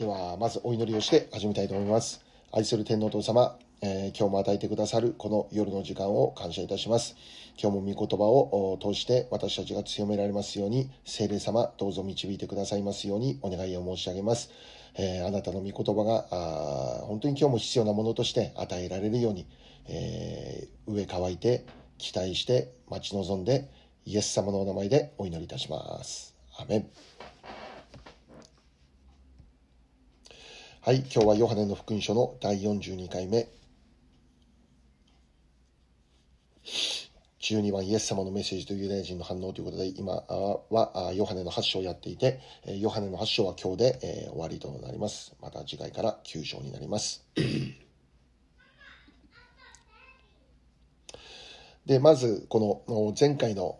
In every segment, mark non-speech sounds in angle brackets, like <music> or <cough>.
では、まずお祈りをして始めたいと思います。愛する天皇お父様、えー今日も与えてくださるこの夜の時間を感謝いたします。今日も御言葉を通して私たちが強められますように、聖霊様、どうぞ導いてくださいますようにお願いを申し上げます。えーあなたの御言葉があ本当に今日も必要なものとして与えられるように、えー上乾いて、期待して、待ち望んで、イエス様のお名前でお祈りいたします。アメン。はい、今日はヨハネの福音書の第42回目。12番イエス様のメッセージとユダヤ人の反応ということで、今はヨハネの8章をやっていて、ヨハネの8章は今日で、え終わりとなります。また次回から9章になります。<clears throat> で、まず、この前回の、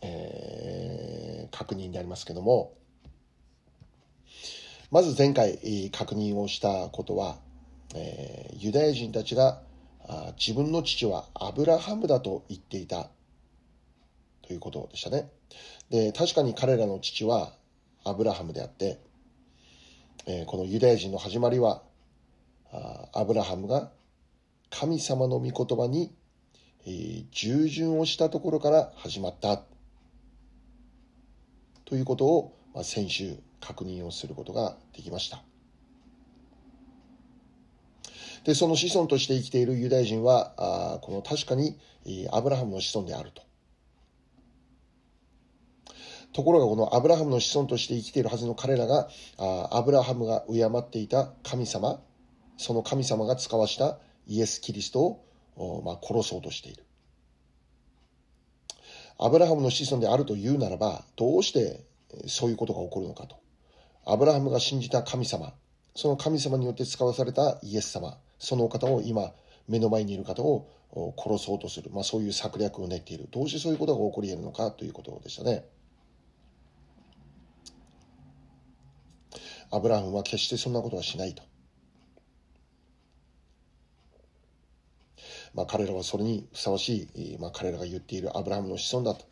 えー確認でありますけども、まず前回確認をしたことは、えーユダヤ人たちが自分の父はアブラハムだと言っていたということでしたね。で、確かに彼らの父はアブラハムであって、えーこのユダヤ人の始まりは、アブラハムが神様の御言葉に、従順をしたところから始まったということを、まあ、先週確認をすることができました。で、その子孫として生きているユダヤ人は、あこの確かにアブラハムの子孫であると。ところがこのアブラハムの子孫として生きているはずの彼らが、あアブラハムが敬っていた神様、その神様が使わしたイエス・キリストを、まあ、殺そうとしている。アブラハムの子孫であるというならば、どうしてそういうことが起こるのかと。アブラハムが信じた神様、その神様によって使わされたイエス様、その方を今、目の前にいる方を殺そうとする、まあ、そういう策略を練っている。どうしてそういうことが起こり得るのかということでしたね。アブラハムは決してそんなことはしないと。まあ、彼らはそれにふさわしい、まあ、彼らが言っているアブラハムの子孫だと。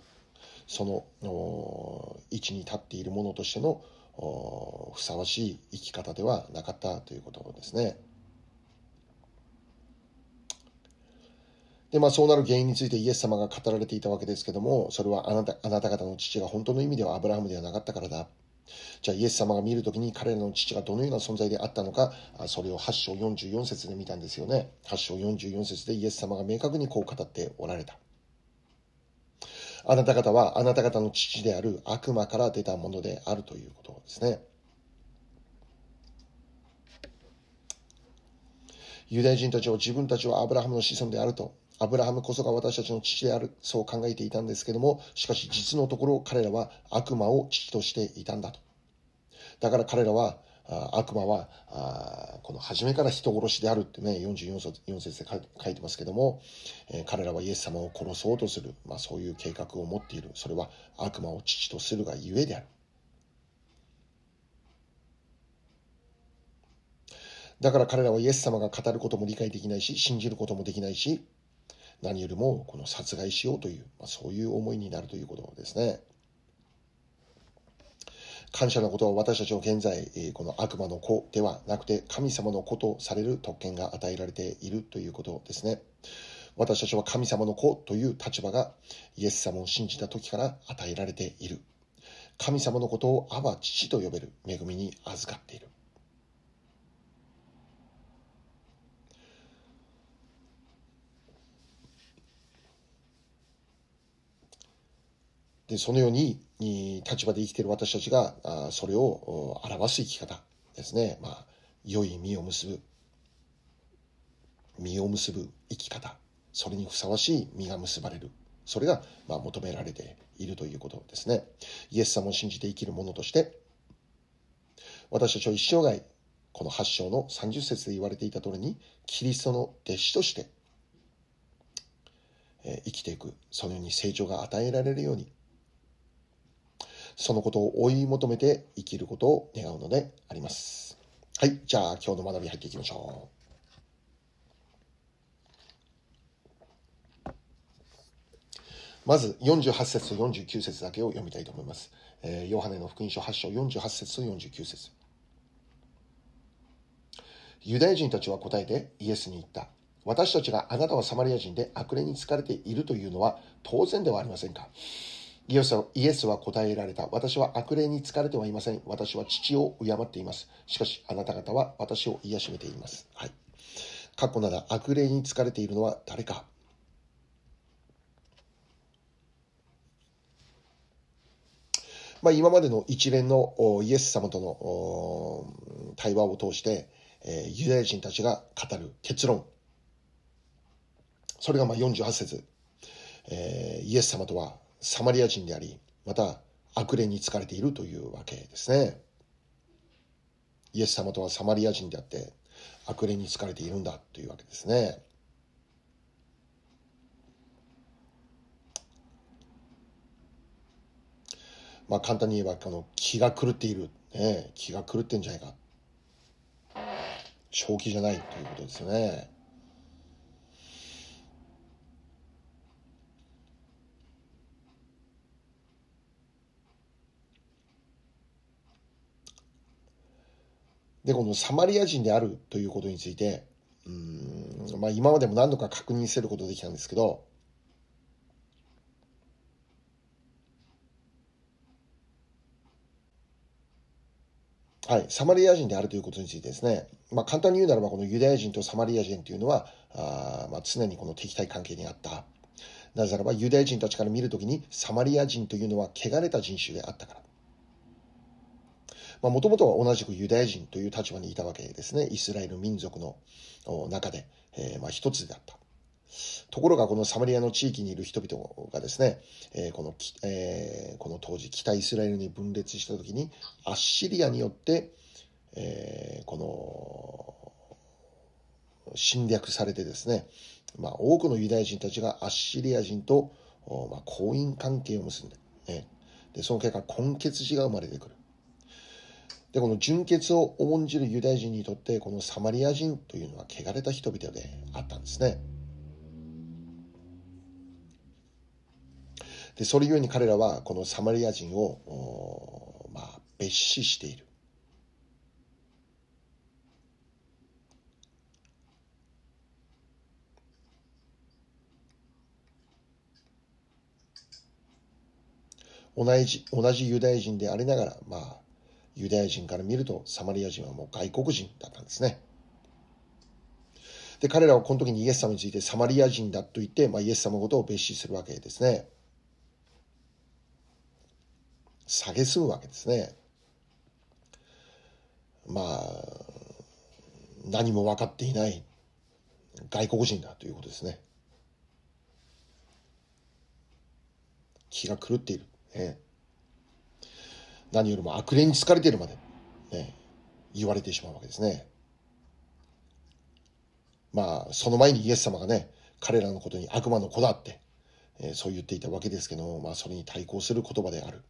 その位置に立っているものとしてのふさわしい生き方ではなかったということですね。で、まあそうなる原因についてイエス様が語られていたわけですけども、それはあなたあなた方の父が本当の意味ではアブラハムではなかったからだ。じゃあイエス様が見るときに彼らの父がどのような存在であったのか、それを8章44節で見たんですよね。8章44節でイエス様が明確にこう語っておられた。あなた方はあなた方の父である悪魔から出たものであるということですね。ユダヤ人たちは自分たちはアブラハムの子孫であると、アブラハムこそが私たちの父である、そう考えていたんですけども、しかし実のところ彼らは悪魔を父としていたんだと。だから彼らは、悪魔はあこの初めから人殺しであるってね、44節 ,4 節で書いてますけども、え彼らはイエス様を殺そうとする、まあ、そういう計画を持っている。それは悪魔を父とするがゆえである。だから彼らはイエス様が語ることも理解できないし、信じることもできないし、何よりもこの殺害しようという、まあ、そういう思いになるということですね。感謝のことは私たちは現在、この悪魔の子ではなくて神様の子とされる特権が与えられているということですね。私たちは神様の子という立場がイエス様を信じた時から与えられている。神様のことをアバ父と呼べる恵みに預かっている。で、そのように、立場で生きている私たちが、それを表す生き方ですね。まあ、良い実を結ぶ、実を結ぶ生き方。それにふさわしい実が結ばれる。それが、まあ、求められているということですね。イエス様を信じて生きる者として、私たちは一生涯、この8章の30節で言われていた通りに、キリストの弟子として、生きていく、そのように成長が与えられるように、そのことを追い求めて生きることを願うのであります。はい、じゃあ今日の学び入っていきましょう。まず48節と49節だけを読みたいと思います。えー、ヨハネの福音書8章48節と49節ユダヤ人たちは答えてイエスに言った。私たちがあなたはサマリア人で悪霊に疲れているというのは当然ではありませんか？イエスは答えられた。私は悪霊に疲れてはいません。私は父を敬っています。しかし、あなた方は私を癒しめています。はい。過去なら悪霊に疲れているのは誰か？まあ、今までの一連のイエス様との対話を通して、ユダヤ人たちが語る結論。それがまあ48節、イエス様とはサマリア人であり、また悪霊に疲れているというわけですね。イエス様とはサマリア人であって、悪霊に疲れているんだというわけですね。まあ簡単に言えば、この気が狂っている。ね、気が狂ってんじゃないか。正気じゃないということですよね。で、このサマリア人であるということについて、うん、まあ今までも何度か確認することできたんですけど、はい、サマリア人であるということについてですね、まあ、簡単に言うならば、このユダヤ人とサマリア人というのは、あまあ、常にこの敵対関係にあった。なぜならば、ユダヤ人たちから見るときに、サマリア人というのは汚れた人種であったから。もともとは同じくユダヤ人という立場にいたわけですね。イスラエル民族の中で、えー、まあ一つであった。ところがこのサマリアの地域にいる人々がですね、えー、この、えー、この当時北イスラエルに分裂した時にアッシリアによって、えー、この侵略されてですね、まあ、多くのユダヤ人たちがアッシリア人と、まあ、婚姻関係を結んで、ね、でその結果根血児が生まれてくる。で、この純血を重んじるユダヤ人にとって、このサマリア人というのは汚れた人々であったんですね。で、それゆえに彼らはこのサマリア人を、まあ、蔑視している。同じ同じユダヤ人でありながら、まあ、ユダヤ人から見るとサマリア人はもう外国人だったんですね。で、彼らはこの時にイエス様についてサマリア人だと言って、まあ、イエス様のことを蔑視するわけですね。蔑むわけですね。まあ、何も分かっていない外国人だということですね。気が狂っている。ね、何よりも悪霊に疲れているまで、ね、言われてしまうわけですね。まあ、その前にイエス様がね、彼らのことに悪魔の子だって、えー、そう言っていたわけですけども、まあ、それに対抗する言葉である。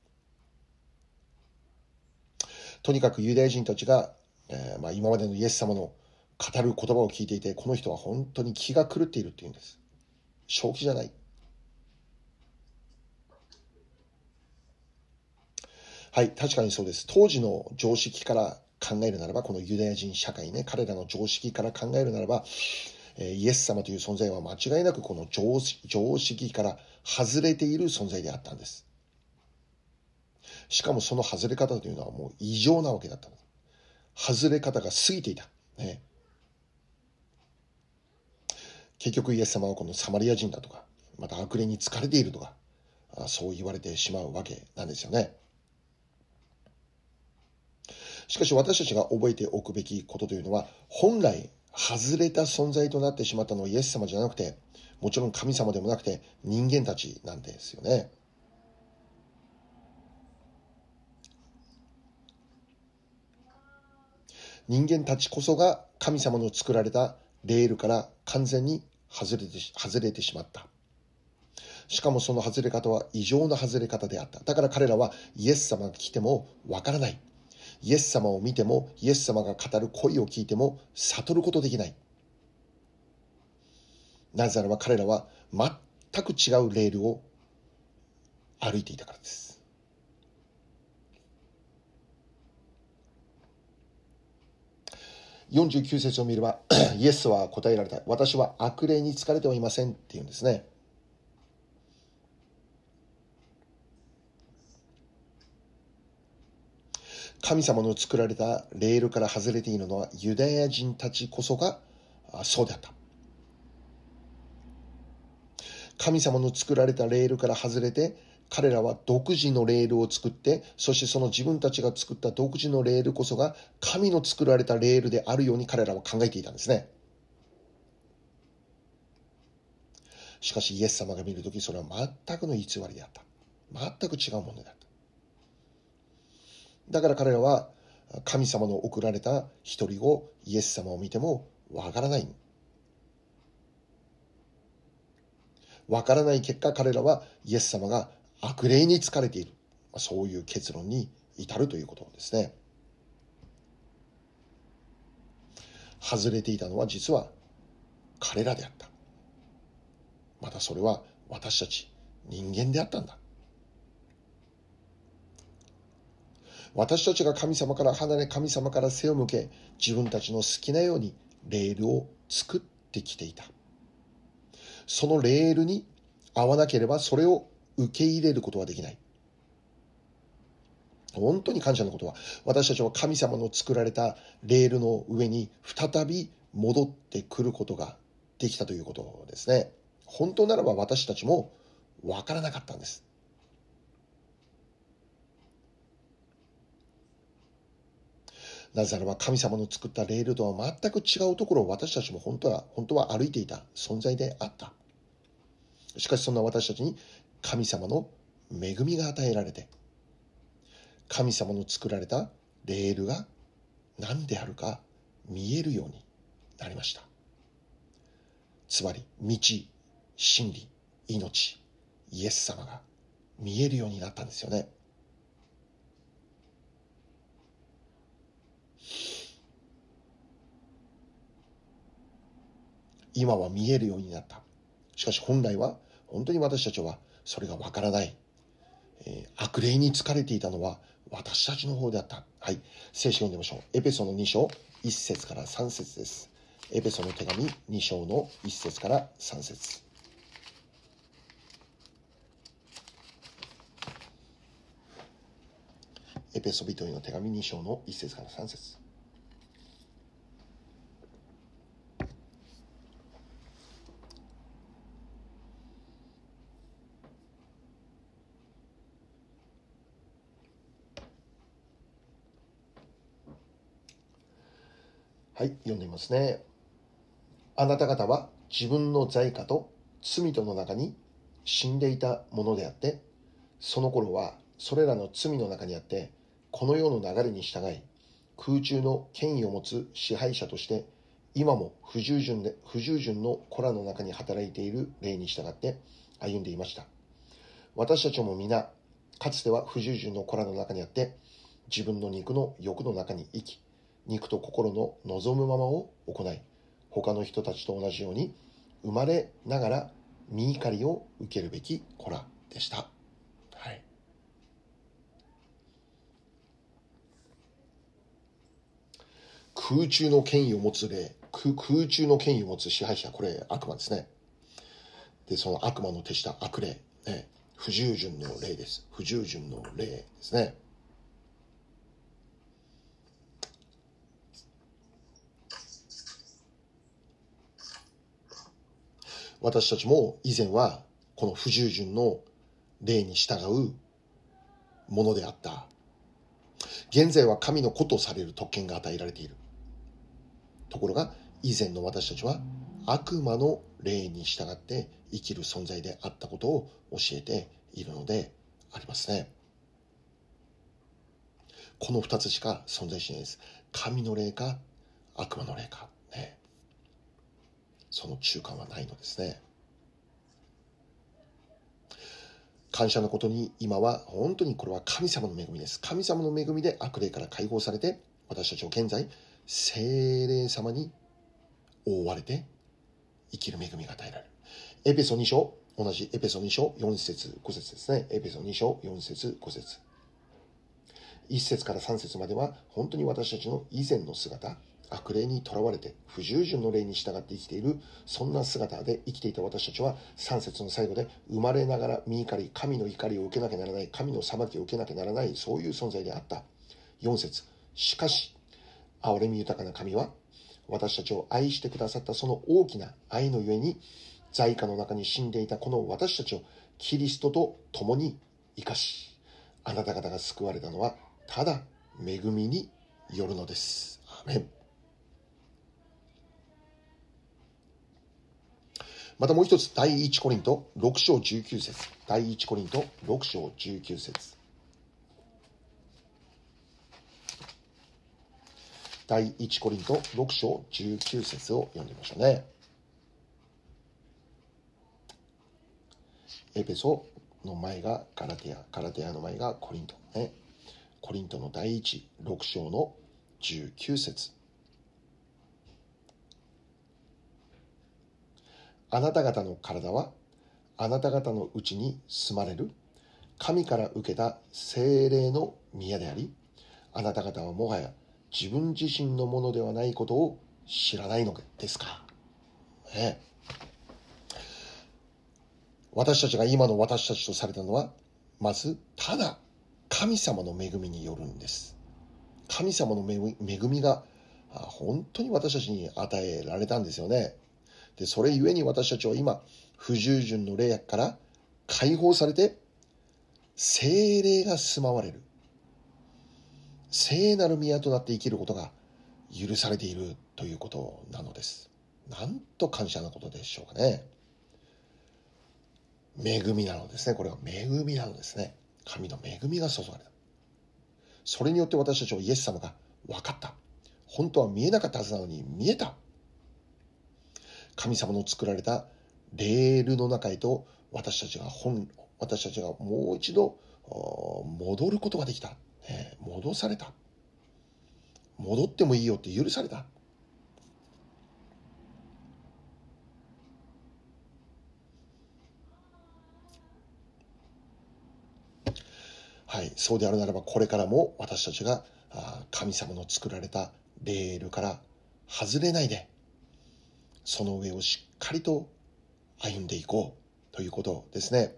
とにかくユダヤ人たちが、えー、まあ、今までのイエス様の語る言葉を聞いていて、この人は本当に気が狂っているっていうんです。正気じゃない。はい、確かにそうです。当時の常識から考えるならば、このユダヤ人社会ね、彼らの常識から考えるならば、えイエス様という存在は間違いなくこの常識から外れている存在であったんです。しかもその外れ方というのはもう異常なわけだった外れ方が過ぎていた。ね。結局イエス様はこのサマリア人だとか、また悪霊に疲れているとか、そう言われてしまうわけなんですよね。しかし私たちが覚えておくべきことというのは、本来外れた存在となってしまったのはイエス様じゃなくて、もちろん神様でもなくて人間たちなんですよね。人間たちこそが神様の作られたレールから完全に外れて外れてしまった。しかもその外れ方は異常な外れ方であった。だから彼らはイエス様が来てもわからない。イエス様を見ても、イエス様が語る声を聞いても悟ることできない。なぜならば彼らは全く違うレールを歩いていたからです。49節を見ればイエスは答えられた。私は悪霊に疲れてはいませんって言うんですね。神様の作られたレールから外れているのはユダヤ人たちこそがそうであった。神様の作られたレールから外れて彼らは独自のレールを作ってそしてその自分たちが作った独自のレールこそが神の作られたレールであるように彼らは考えていたんですね。しかしイエス様が見るときそれは全くの偽りであった。全く違うものであった。だから彼らは神様の送られた一人子イエス様を見てもわからない。わからない結果彼らはイエス様が悪霊に疲れている。そういう結論に至るということですね。外れていたのは実は彼らであった。またそれは私たち人間であったんだ。私たちが神様から離れ神様から背を向け自分たちの好きなようにレールを作ってきていた。そのレールに合わなければそれを受け入れることはできない。本当に感謝のことは私たちは神様の作られたレールの上に再び戻ってくることができたということですね。本当ならば私たちも分からなかったんです。なぜならば神様の作ったレールとは全く違うところを私たちも本当は本当は歩いていた存在であった。しかしそんな私たちに神様の恵みが与えられて神様の作られたレールが何であるか見えるようになりました。つまり道真理命イエス様が見えるようになったんですよね。今は見えるようになった。しかし本来は本当に私たちはそれがわからない。えー、悪霊に疲れていたのは私たちの方であった。はい。聖書読んでみましょう。エペソの2章1節から3節です。エペソの手紙2章の1節から3節エペソビトへの手紙2章の1節から3節はい、読んでみますね。あなた方は自分の罪過と罪との中に死んでいたものであって、その頃はそれらの罪の中にあって、この世の流れに従い、空中の権威を持つ支配者として、今も不従順で不従順の子らの中に働いている例に従って歩んでいました。私たちも皆、かつては不従順の子らの中にあって、自分の肉の欲の中に生き、肉と心の望むままを行い、他の人たちと同じように、生まれながら身怒りを受けるべき子らでした。はい。空中の権威を持つ霊、空中の権威を持つ支配者、これ悪魔ですね。で、その悪魔の手した悪霊、ね、不従順の霊です。不従順の霊ですね。私たちも以前はこの不従順の霊に従うものであった。現在は神の子とされる特権が与えられている。ところが以前の私たちは悪魔の霊に従って生きる存在であったことを教えているのでありますね。この二つしか存在しないです。神の霊か悪魔の霊か。ね。その中間はないのですね。感謝のことに今は本当にこれは神様の恵みです。神様の恵みで悪霊から解放されて私たちは現在精霊様に覆われて生きる恵みが与えられる。エペソ2章同じエペソ2章4節5節ですね。エペソ2章4節5節1節から3節までは本当に私たちの以前の姿、悪霊にとらわれて不従順の霊に従って生きているそんな姿で生きていた私たちは3節の最後で生まれながら身怒り神の怒りを受けなきゃならない神の裁きを受けなきゃならないそういう存在であった4節しかし憐れみ豊かな神は私たちを愛してくださったその大きな愛のゆえに在家の中に死んでいたこの私たちをキリストと共に生かしあなた方が救われたのはただ恵みによるのです。アメン。またもう一つ、第一コリント6章19節。第一コリント6章19節。第一コリント6章19節を読んでみましょうね。エペソの前がガラテア、ガラテアの前がコリント。ね、コリントの第一6章の19節あなた方の体はあなた方のうちに住まれる神から受けた精霊の宮でありあなた方はもはや自分自身のものではないことを知らないのですか、ね、私たちが今の私たちとされたのはまずただ神様の恵みによるんです。神様の恵みが本当に私たちに与えられたんですよね。で、それゆえに私たちは今、不従順の霊薬から解放されて、精霊が住まわれる。聖なる宮となって生きることが許されているということなのです。なんと感謝なことでしょうかね。恵みなのですね。これは恵みなのですね。神の恵みが注がれた。それによって私たちはイエス様が分かった。本当は見えなかったはずなのに見えた。神様の作られたレールの中へと私たちが本私たちがもう一度戻ることができた、ね、戻された戻ってもいいよって許されたはいそうであるならばこれからも私たちが神様の作られたレールから外れないでその上をしっかりと歩んでいこうということですね。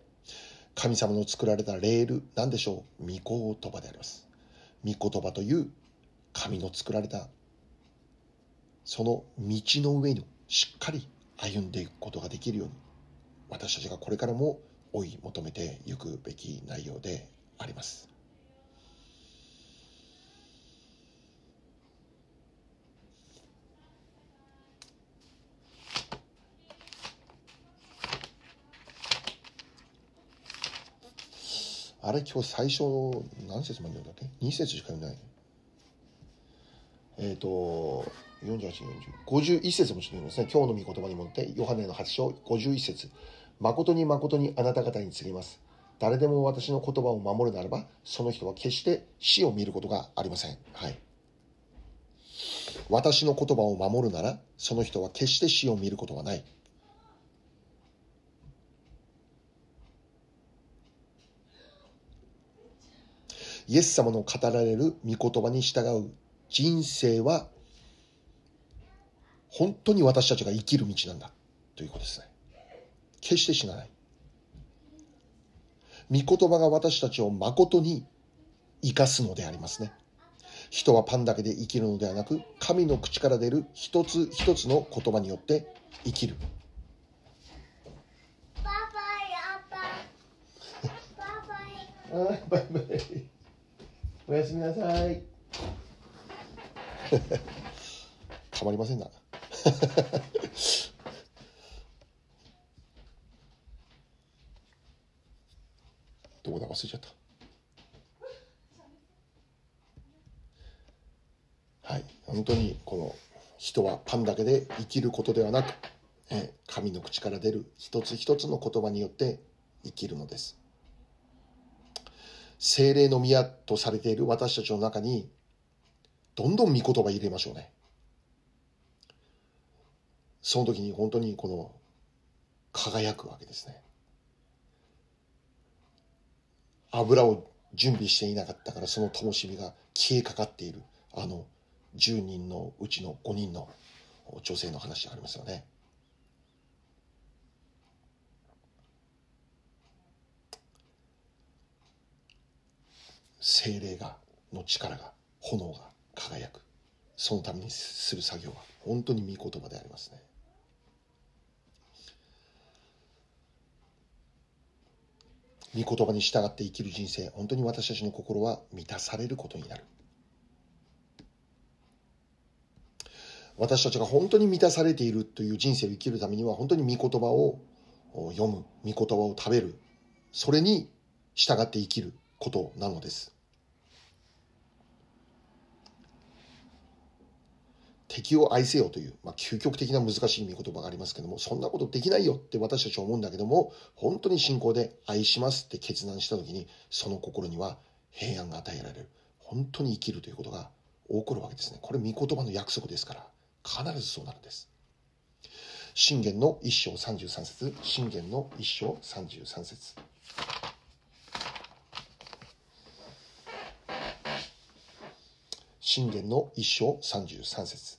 神様の作られたレール、なんでしょう？御言葉であります。御言葉という神の作られたその道の上にしっかり歩んでいくことができるように私たちがこれからも追い求めていくべき内容であります。あれ今日最初何節まで読んだっけ ?2 節しか読んでない。えっ、ー、と、48、40、51節もちょっと読みますね。今日の御言葉に戻って、ヨハネの8章51節誠に誠にあなた方に告げます。誰でも私の言葉を守るならば、その人は決して死を見ることがありません。はい。私の言葉を守るなら、その人は決して死を見ることはない。イエス様の語られる御言葉に従う人生は本当に私たちが生きる道なんだということですね。決して死なない。御言葉が私たちを誠に生かすのでありますね。人はパンだけで生きるのではなく、神の口から出る一つ一つの言葉によって生きる。バイバイ、バイバイ。バイバイ。<laughs> おやすみなさい。<laughs> たまりませんな。<laughs> どこだ忘れちゃった。はい、本当にこの人はパンだけで生きることではなく、え神の口から出る一つ一つの言葉によって生きるのです。精霊の宮とされている私たちの中に、どんどん御言葉入れましょうね。その時に本当にこの、輝くわけですね。油を準備していなかったからその灯火が消えかかっている、あの、10人のうちの5人の女性の話がありますよね。精霊がの力が炎が輝く。そのためにする作業は本当に御言葉でありますね。御言葉に従って生きる人生本当に私たちの心は満たされることになる。私たちが本当に満たされているという人生を生きるためには本当に御言葉を読む御言葉を食べる。それに従って生きる。ことなのです敵を愛せよという、まあ、究極的な難しい見言葉がありますけども、そんなことできないよって私たちは思うんだけども、本当に信仰で愛しますって決断した時に、その心には平安が与えられる。本当に生きるということが起こるわけですね。これ、御言葉の約束ですから、必ずそうなるんです。信玄の一章33節信玄の一章33節信玄の一章33節。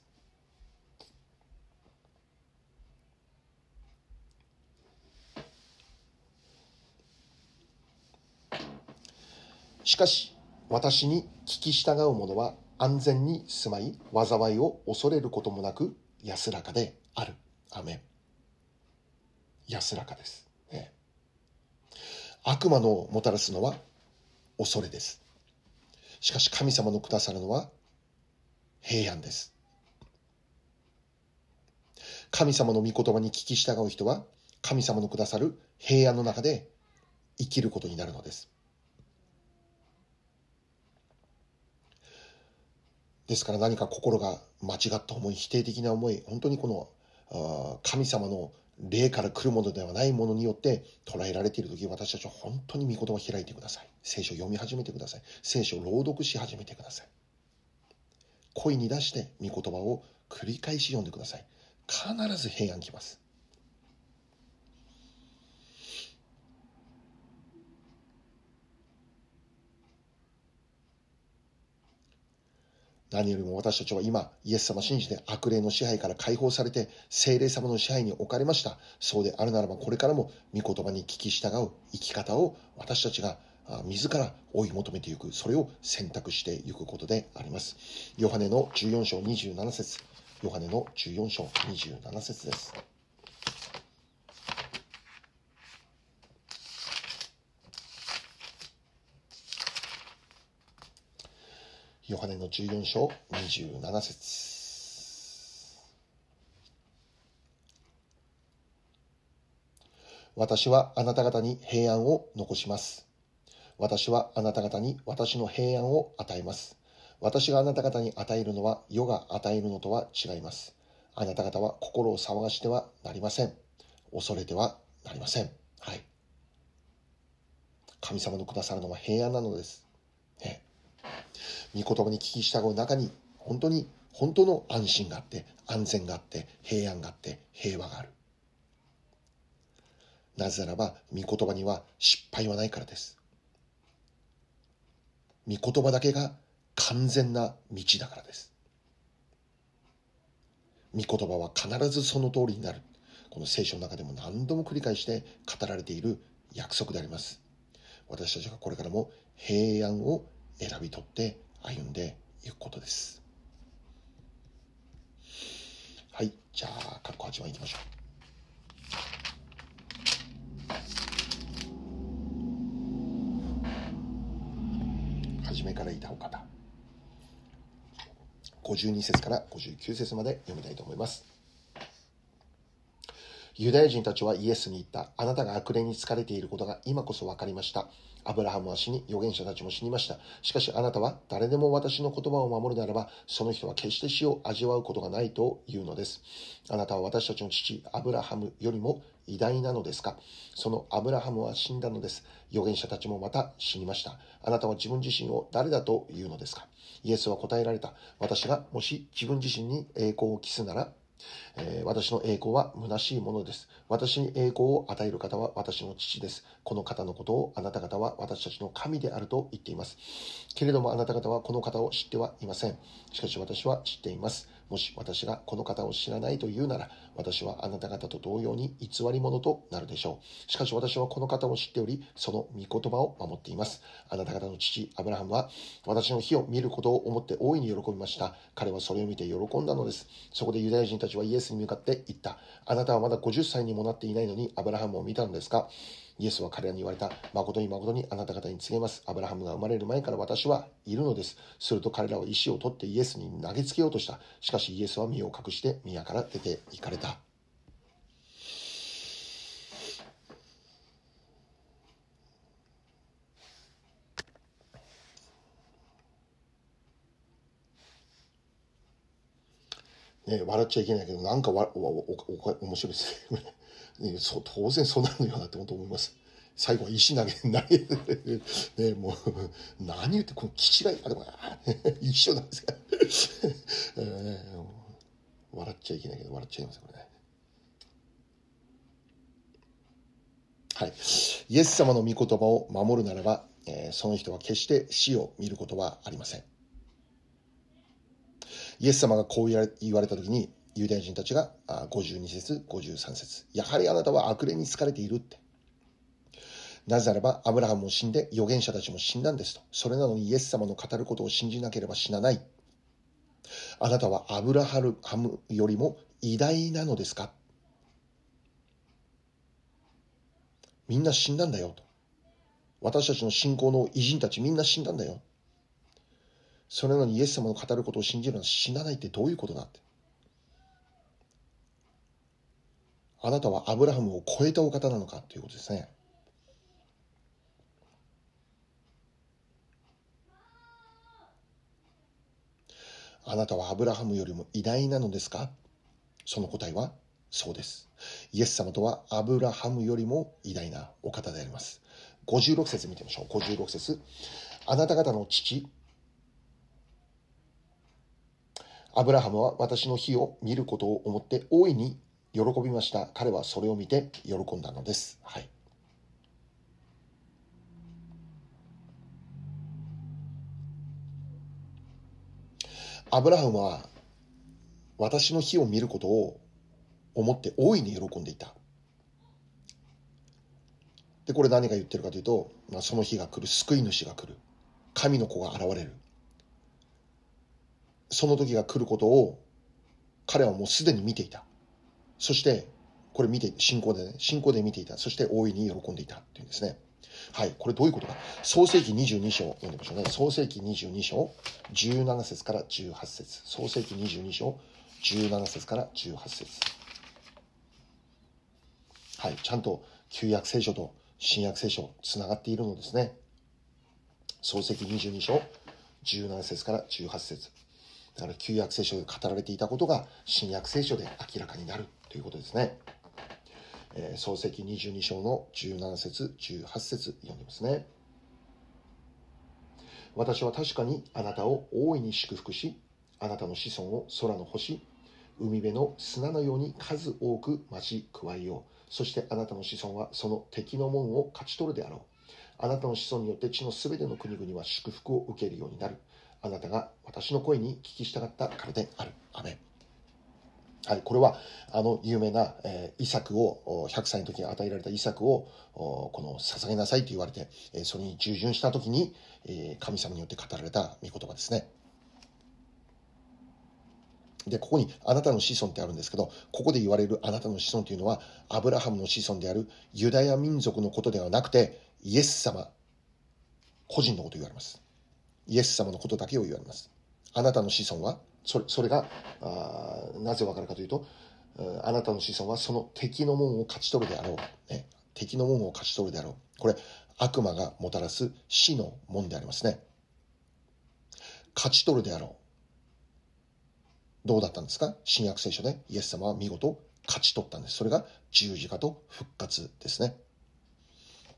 しかし私に聞き従う者は安全に住まい災いを恐れることもなく安らかである。アメン。安らかです、ね、悪魔のもたらすのは恐れです。しかし神様のくださるのは平安です。神様の御言葉に聞き従う人は、神様のくださる平安の中で生きることになるのです。ですから何か心が間違った思い、否定的な思い、本当にこの神様の霊から来るものではないものによって捉えられている時私たちは本当に御言葉を開いてください聖書を読み始めてください聖書を朗読し始めてください声に出して御言葉を繰り返し読んでください必ず平安来ます何よりも私たちは今、イエス様信じて悪霊の支配から解放されて、精霊様の支配に置かれました。そうであるならば、これからも御言葉に聞き従う生き方を私たちが自ら追い求めていく、それを選択していくことであります。ヨハネの14章27節ヨハネの14章27節です。ヨハネの14章27節私はあなた方に平安を残します。私はあなた方に私の平安を与えます。私があなた方に与えるのは世が与えるのとは違います。あなた方は心を騒がしてはなりません。恐れてはなりません。はい。神様のくださるのは平安なのです。ね。御言葉に聞き従う中に、本当に、本当の安心があって、安全があって、平安があって、平和がある。なぜならば、御言葉には失敗はないからです。御言葉だけが完全な道だからです。御言葉は必ずその通りになる。この聖書の中でも何度も繰り返して語られている約束であります。私たちがこれからも平安を選び取って歩んでいくことです。はい、じゃあ、括弧8番いきましょう。初めからいたお方。52節から59節まで読みたいと思います。ユダヤ人たちはイエスに言った。あなたが悪霊に疲れていることが今こそ分かりました。アブラハムは死に、預言者たちも死にました。しかしあなたは誰でも私の言葉を守るならば、その人は決して死を味わうことがないというのです。あなたは私たちの父、アブラハムよりも偉大なのですか？そのアブラハムは死んだのです。預言者たちもまた死にました。あなたは自分自身を誰だというのですか？イエスは答えられた。私がもし自分自身に栄光を期すなら、えー、私の栄光は虚しいものです。私に栄光を与える方は私の父です。この方のことをあなた方は私たちの神であると言っています。けれどもあなた方はこの方を知ってはいません。しかし私は知っています。もし私がこの方を知らないというなら、私はあなた方と同様に偽り者となるでしょう。しかし私はこの方を知っており、その御言葉を守っています。あなた方の父、アブラハムは、私の火を見ることを思って大いに喜びました。彼はそれを見て喜んだのです。そこでユダヤ人たちはイエスに向かって言った。あなたはまだ50歳にもなっていないのに、アブラハムを見たのですか？イエスは彼らに言われた。誠に誠にあなた方に告げます。アブラハムが生まれる前から私はいるのです。すると彼らは石を取ってイエスに投げつけようとした。しかしイエスは身を隠して宮から出て行かれた。ね、笑っちゃいけないけど、なんかわわおおお面白いですね。ね、そ当然そうなるのよなって本当思います。最後は石投げ、投げ、ね、もう、何言って、この基地が、あ、でも、一緒なんですか、<laughs> えー、笑っちゃいけないけど、笑っちゃいますこれね。はい。イエス様の御言葉を守るならば、えー、その人は決して死を見ることはありません。イエス様がこう言われたときに、ユダヤ人たちが52節、53節やはりあなたは悪霊に疲れているって。なぜならば、アブラハムも死んで、預言者たちも死んだんですと。それなのにイエス様の語ることを信じなければ死なない。あなたはアブラハムよりも偉大なのですか？みんな死んだんだよと。私たちの信仰の偉人たちみんな死んだんだよ。それなのにイエス様の語ることを信じるのは死なないってどういうことだって。あなたはアブラハムを超えたお方なのかということですね。あなたはアブラハムよりも偉大なのですか？その答えはそうです。イエス様とはアブラハムよりも偉大なお方であります。56節見てみましょう。56節あなた方の父、アブラハムは私の日を見ることを思って大いに喜びました。彼はそれを見て喜んだのです。はい。アブラハムは私の日を見ることを思って大いに喜んでいた。で、これ何が言ってるかというと、まあ、その日が来る、救い主が来る。神の子が現れる。その時が来ることを彼はもうすでに見ていた。そして、これ見て、信仰でね、信仰で見ていた。そして大いに喜んでいたっていうんですね。はい。これどういうことか。創世紀22章読んでみましょうね。創世紀22章17節から18節創世紀22章17節から18節はい。ちゃんと旧約聖書と新約聖書つながっているのですね。創世紀22章17節から18節だから旧約聖書で語られていたことが新約聖書で明らかになるということですね。えー、創世記22章の17節18節読んでますね。私は確かにあなたを大いに祝福し、あなたの子孫を空の星、海辺の砂のように数多く増し加えよう。そしてあなたの子孫はその敵の門を勝ち取るであろう。あなたの子孫によって地のすべての国々は祝福を受けるようになる。あなたが私の声に聞き従ったからである。アメ。はい、これは、あの、有名な、えー、イサクを、100歳の時に与えられたイサクを、この、捧げなさいと言われて、えー、それに従順した時に、えー、神様によって語られた御言葉ですね。で、ここにあなたの子孫ってあるんですけど、ここで言われるあなたの子孫というのは、アブラハムの子孫であるユダヤ民族のことではなくて、イエス様、個人のことを言われます。イエス様のことだけを言われます。あなたの子孫はそれそれがあなぜわかるかというとあなたの子孫はその敵の門を勝ち取るであろう、ね、敵の門を勝ち取るであろう。これ悪魔がもたらす死の門でありますね。勝ち取るであろう。どうだったんですか？新約聖書でイエス様は見事勝ち取ったんです。それが十字架と復活ですね。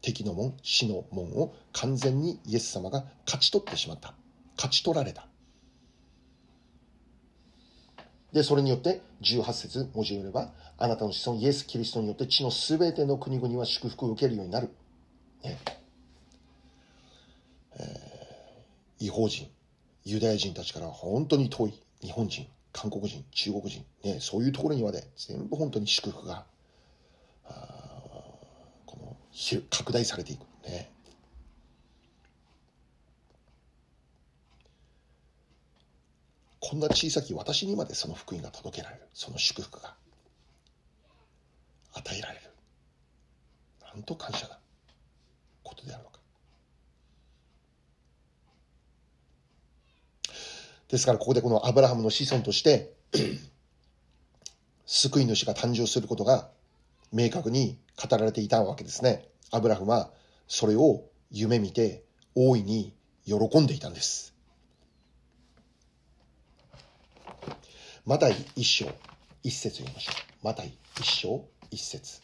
敵の門死の門を完全にイエス様が勝ち取ってしまった。勝ち取られた。で、それによって18節文字を読めば、あなたの子孫イエス・キリストによって地のすべての国々は祝福を受けるようになる。ねえー、違法人、ユダヤ人たちから本当に遠い日本人、韓国人、中国人、ね、そういうところにまで全部本当に祝福が、あこの拡大されていく。ね。こんな小さき私にまでその福音が届けられる。その祝福が与えられる。なんと感謝なことであるのか。ですからここでこのアブラハムの子孫として <clears throat> 救い主が誕生することが明確に語られていたわけですね。アブラハムはそれを夢見て大いに喜んでいたんです。マタイ一章一節読みましょう。マタイ一章一節。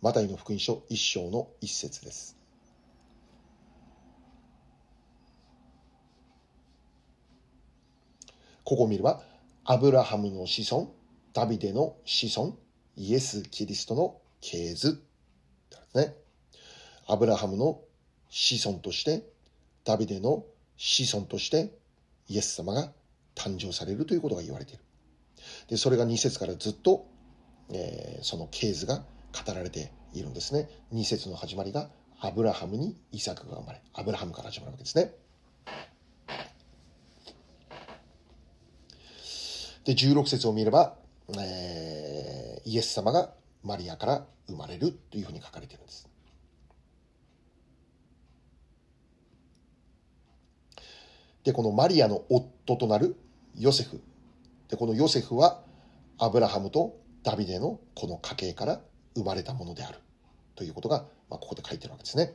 マタイの福音書一章の一節です。ここを見れば、アブラハムの子孫、ダビデの子孫、イエス・キリストの系図。ね。アブラハムの子孫として、ダビデの子孫として、イエス様が誕生されるということが言われている。で、それが2節からずっと、えー、その系図が語られているんですね。2節の始まりが、アブラハムにイサクが生まれ、アブラハムから始まるわけですね。で、16節を見れば、えー、イエス様がマリアから生まれるというふうに書かれているんです。で、このマリアの夫となるヨセフ。で、このヨセフはアブラハムとダビデのこの家系から生まれたものであるということが、まあ、ここで書いてるわけですね。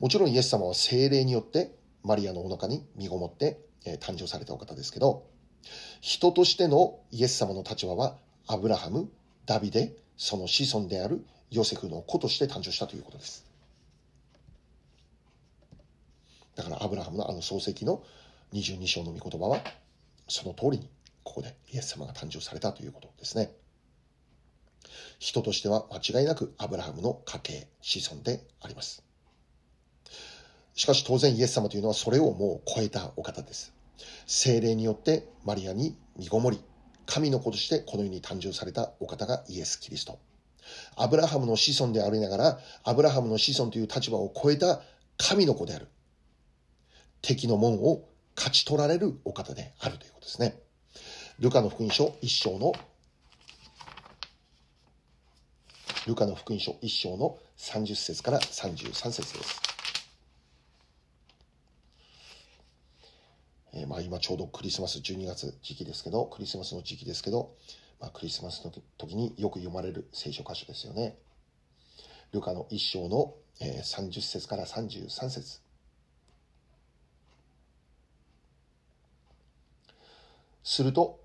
もちろんイエス様は精霊によってマリアのお腹に身ごもってえ、誕生されたお方ですけど、人としてのイエス様の立場は、アブラハム、ダビデ、その子孫であるヨセフの子として誕生したということです。だからアブラハムのあの漱石の22章の御言葉は、その通りに、ここでイエス様が誕生されたということですね。人としては間違いなくアブラハムの家系、子孫であります。しかし当然イエス様というのはそれをもう超えたお方です。精霊によってマリアに身ごもり、神の子としてこの世に誕生されたお方がイエス・キリスト。アブラハムの子孫でありながら、アブラハムの子孫という立場を超えた神の子である。敵の門を勝ち取られるお方であるということですね。ルカの福音書一章のルカの福音書一章の30節から33節です。えー、まあ今ちょうどクリスマス12月時期ですけど、クリスマスの時期ですけど、まあクリスマスの時によく読まれる聖書箇所ですよね。ルカの一章の、えー、30節から33節すると、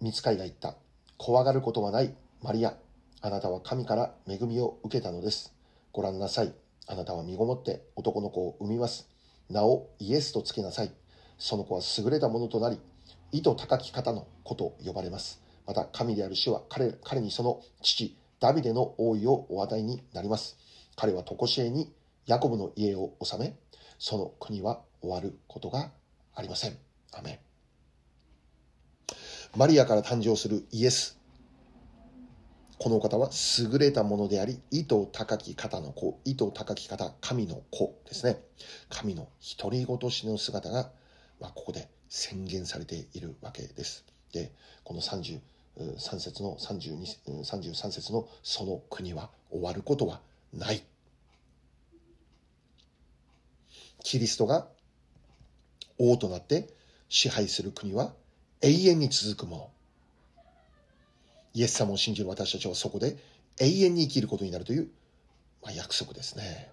見つかいが言った。怖がることはない、マリア。あなたは神から恵みを受けたのです。ご覧なさい。あなたは身ごもって男の子を産みます。名をイエスとつけなさい。その子は優れたものとなり、意図高き方の子と呼ばれます。また、神である主は彼彼にその父、ダビデの王位をお与えになります。彼は常しえにヤコブの家を治め、その国は終わることがありません。アメマリアから誕生するイエス。この方は優れたものであり、意図高き方の子、意図高き方、神の子ですね。神の独り言しの姿がまあ、ここで宣言されているわけです。で、この33節の32 33節のその国は終わることはない。キリストが王となって支配する国は永遠に続くもの。イエス様を信じる私たちはそこで永遠に生きることになるという、まあ、約束ですね。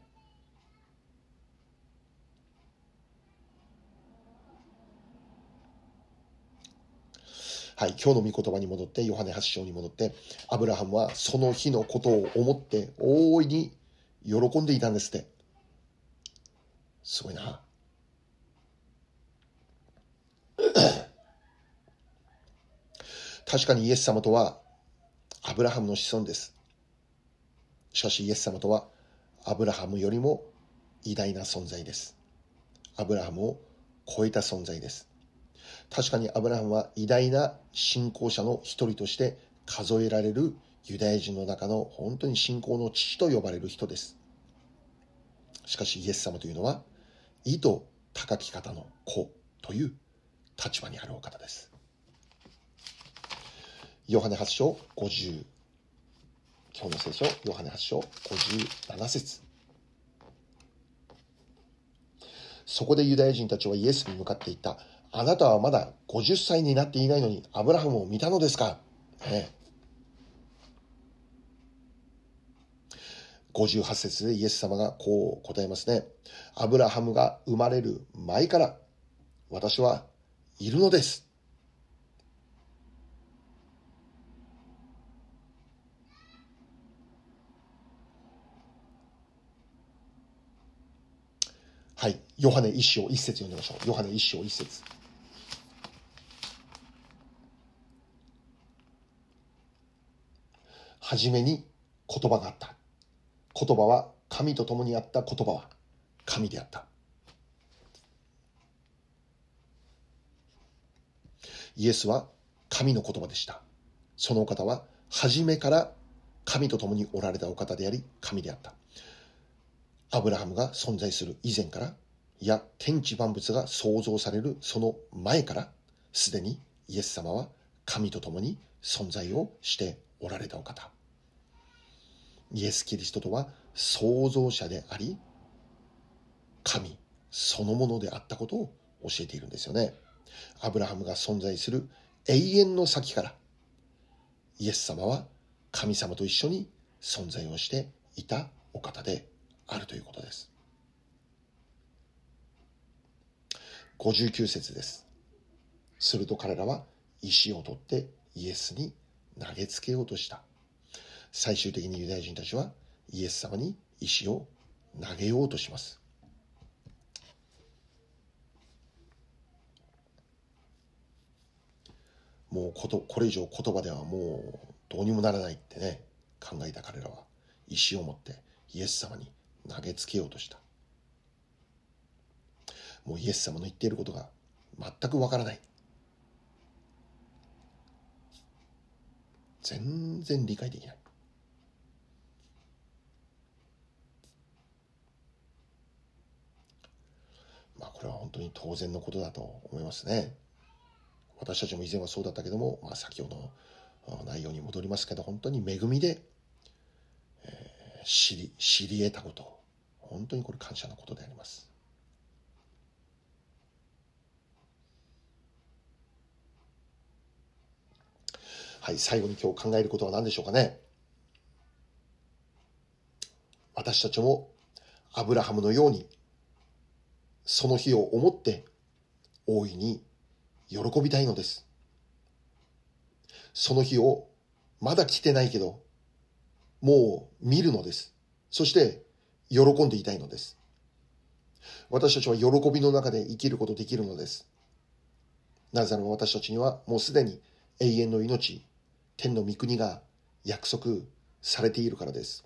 はい、今日の御言葉に戻って、ヨハネ8章に戻って、アブラハムはその日のことを思って大いに喜んでいたんですって。すごいな。確かにイエス様とはアブラハムの子孫です。しかしイエス様とはアブラハムよりも偉大な存在です。アブラハムを超えた存在です。確かにアブラハムは偉大な信仰者の一人として数えられるユダヤ人の中の本当に信仰の父と呼ばれる人です。しかしイエス様というのは、意図高き方の子という立場にあるお方です。ヨハネ8章50、今日の聖書、ヨハネ8章57節そこでユダヤ人たちはイエスに向かって言った。あなたはまだ50歳になっていないのにアブラハムを見たのですか、ね、58節でイエス様がこう答えますね。アブラハムが生まれる前から私はいるのです。はい。ヨハネ一章一節読んでみましょう。ヨハネ一章一節。はじめに言葉があった。言葉は神と共にあった言葉は神であった。イエスは神の言葉でした。そのお方は初めから神と共におられたお方であり神であった。アブラハムが存在する以前から、や天地万物が創造されるその前から、すでにイエス様は神と共に存在をしておられたお方。イエス・キリストとは創造者であり、神そのものであったことを教えているんですよね。アブラハムが存在する永遠の先から、イエス様は神様と一緒に存在をしていたお方であるということです。59節です。すると彼らは石を取ってイエスに投げつけようとした。最終的にユダヤ人たちはイエス様に石を投げようとします。もうことこれ以上言葉ではもうどうにもならないってね考えた彼らは石を持ってイエス様に投げつけようとしたもうイエス様の言っていることが全くわからない。全然理解できない。まあこれは本当に当然のことだと思いますね。私たちも以前はそうだったけども、まあ、先ほどの内容に戻りますけど本当に恵みで、えー、知り知り得たこと。本当にこれ感謝のことであります。はい、最後に今日考えることは何でしょうかね。私たちもアブラハムのようにその日を思って大いに喜びたいのです。その日をまだ来てないけどもう見るのです。そして喜んでいたいのです。私たちは喜びの中で生きることできるのです。なぜなら私たちにはもうすでに永遠の命、天の御国が約束されているからです。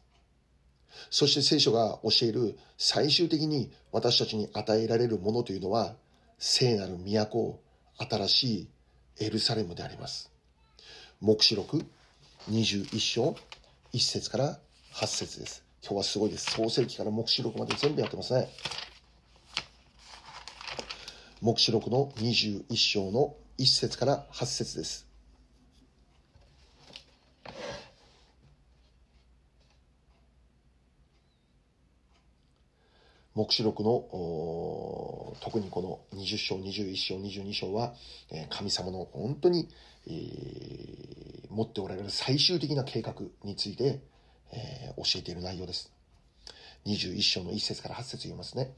そして聖書が教える最終的に私たちに与えられるものというのは聖なる都、新しいエルサレムであります。黙示録21章1節から8節です。今日はすごいです。創世記から黙示録まで全部やってますね。黙示録の21章の1節から8節です。黙示録の特にこの20章21章22章は神様の本当に、えー、持っておられる最終的な計画についてえー、教えている内容です。21章の1節から8節言いますね。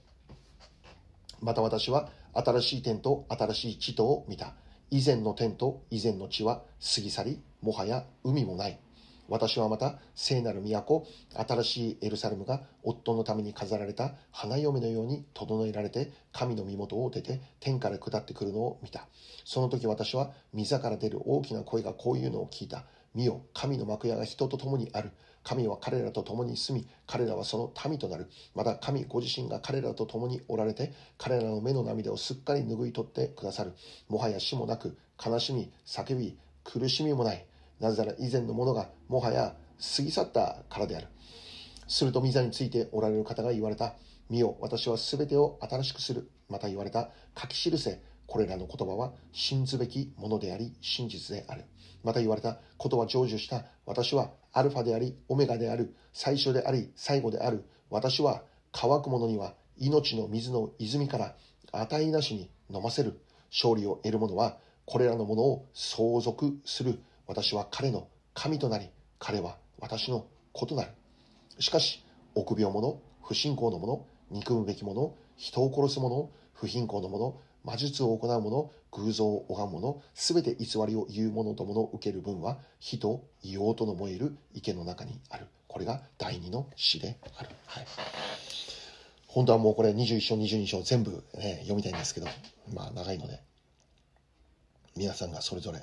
また私は新しい天と新しい地とを見た。以前の天と以前の地は過ぎ去り、もはや海もない。私はまた聖なる都、新しいエルサレムが夫のために飾られた花嫁のように整えられて神の身元を出て天から下ってくるのを見た。その時私は溝から出る大きな声がこういうのを聞いた。見よ、神の幕屋が人と共にある。神は彼らと共に住み、彼らはその民となる。また神ご自身が彼らと共におられて、彼らの目の涙をすっかり拭い取ってくださる。もはや死もなく、悲しみ、叫び、苦しみもない。なぜなら以前のものがもはや過ぎ去ったからである。すると御座についておられる方が言われた。見よ、私はすべてを新しくする。また言われた。書き記せ。これらの言葉は信ずべきものであり、真実である。また言われた。ことは成就した。私はアルファであり、オメガである。最初であり、最後である。私は乾く者には命の水の泉から値なしに飲ませる。勝利を得る者はこれらのものを相続する。私は彼の神となり、彼は私の子となる。しかし、臆病者、不信仰の者、憎むべき者、人を殺す者、不貧困の者、魔術を行う者、偶像を拝む者、すべて偽りを言う者ともの受ける分は、火と硫黄との燃える池の中にある。これが第二の詩である。はい。本当はもうこれ21章、22章全部、ね、読みたいんですけど、まあ長いので、皆さんがそれぞれ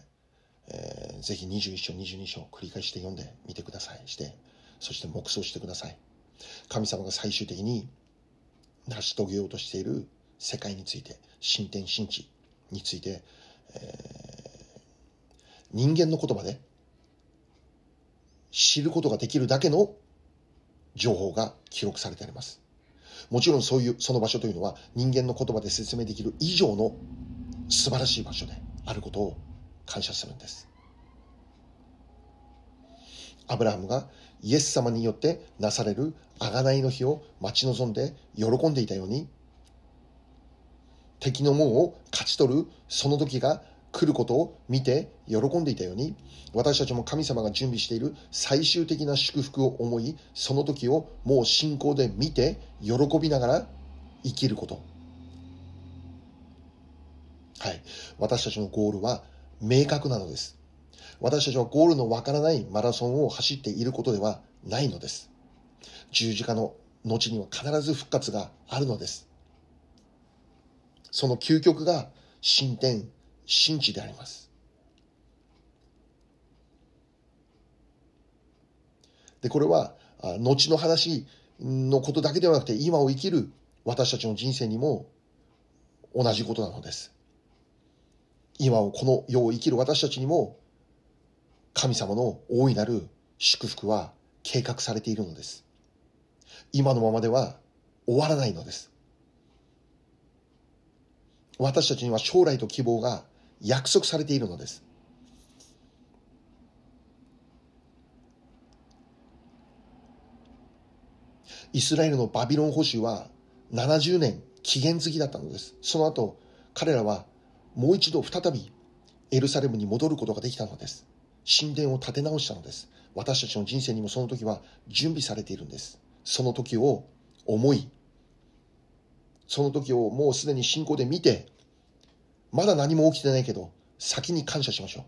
えー、ぜひ21章、22章繰り返して読んでみてください。して、そして黙想してください。神様が最終的に成し遂げようとしている世界について、進展神地について、えー、人間の言葉で知ることができるだけの情報が記録されてあります。もちろんそういう、その場所というのは人間の言葉で説明できる以上の素晴らしい場所であることを感謝するんです。アブラハムがイエス様によってなされる贖いの日を待ち望んで喜んでいたように、敵の門を勝ち取るその時が来ることを見て喜んでいたように、私たちも神様が準備している最終的な祝福を思い、その時をもう信仰で見て喜びながら生きること。はい。私たちのゴールは明確なのです。私たちはゴールのわからないマラソンを走っていることではないのです。十字架の後には必ず復活があるのです。その究極が進展、神地であります。で、これは、後の話のことだけではなくて、今を生きる私たちの人生にも同じことなのです。今をこの世を生きる私たちにも神様の大いなる祝福は計画されているのです。今のままでは終わらないのです。私たちには将来と希望が約束されているのです。イスラエルのバビロン保守は70年期限付きだったのです。その後、彼らはもう一度再びエルサレムに戻ることができたのです。神殿を建て直したのです。私たちの人生にもその時は準備されているんです。その時を思い、その時をもうすでに信仰で見て、まだ何も起きてないけど、先に感謝しましょう。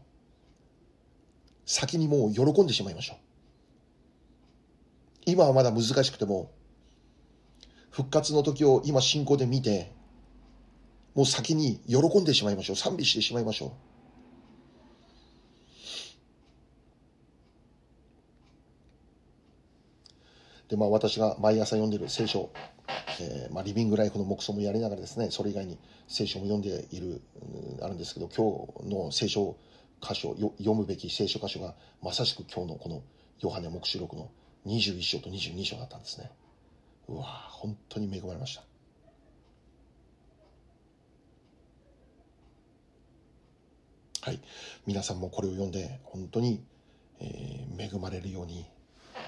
先にもう喜んでしまいましょう。今はまだ難しくても、復活の時を今信仰で見て、もう先に喜んでしまいましょう。賛美してしまいましょう。で、まあ私が毎朝読んでる聖書、えー、まあリビングライフの目想もやりながらですね、それ以外に聖書も読んでいる、あるんですけど、今日の聖書箇所、読むべき聖書箇所がまさしく今日のこのヨハネ目視録の21章と22章だったんですね。うわ本当に恵まれました。はい。皆さんもこれを読んで、本当に、えー、恵まれるように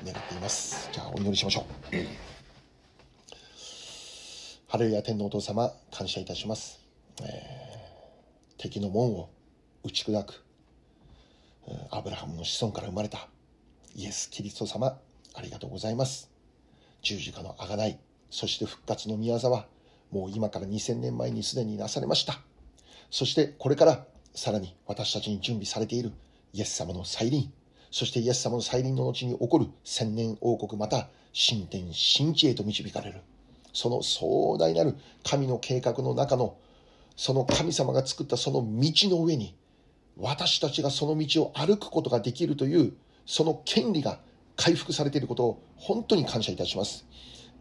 願っています。じゃあ、お祈りしましょう。ハレルヤ天皇お父様、感謝いたします。えー、敵の門を打ち砕く、アブラハムの子孫から生まれたイエス・キリスト様、ありがとうございます。十字架の贖い、そして復活の宮沢、もう今から2000年前にすでになされました。そしてこれからさらに私たちに準備されているイエス様の再臨、そしてイエス様の再臨の後に起こる千年王国また新天新地へと導かれる。その壮大なる神の計画の中のその神様が作ったその道の上に私たちがその道を歩くことができるというその権利が回復されていることを本当に感謝いたします。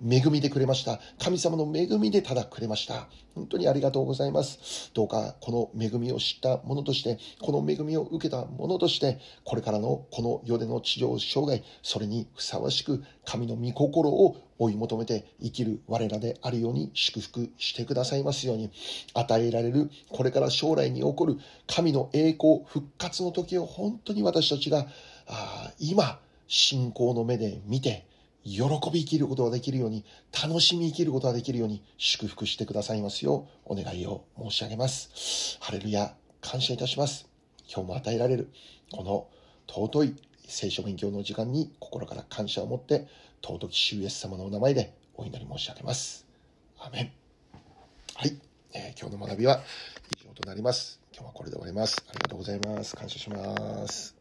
恵みでくれました。神様の恵みでただくれました。本当にありがとうございます。どうかこの恵みを知った者として、この恵みを受けた者として、これからのこの世での地上生涯、それにふさわしく神の御心を追い求めて生きる我らであるように祝福してくださいますように、与えられるこれから将来に起こる神の栄光、復活の時を本当に私たちがあ今、信仰の目で見て、喜び生きることができるように、楽しみ生きることができるように祝福してくださいますようお願いを申し上げます。ハレルヤ、感謝いたします。今日も与えられる、この尊い聖書勉強の時間に心から感謝を持って、尊き主イエス様のお名前でお祈り申し上げます。アメン。はい、えー、今日の学びは以上となります。今日はこれで終わります。ありがとうございます。感謝します。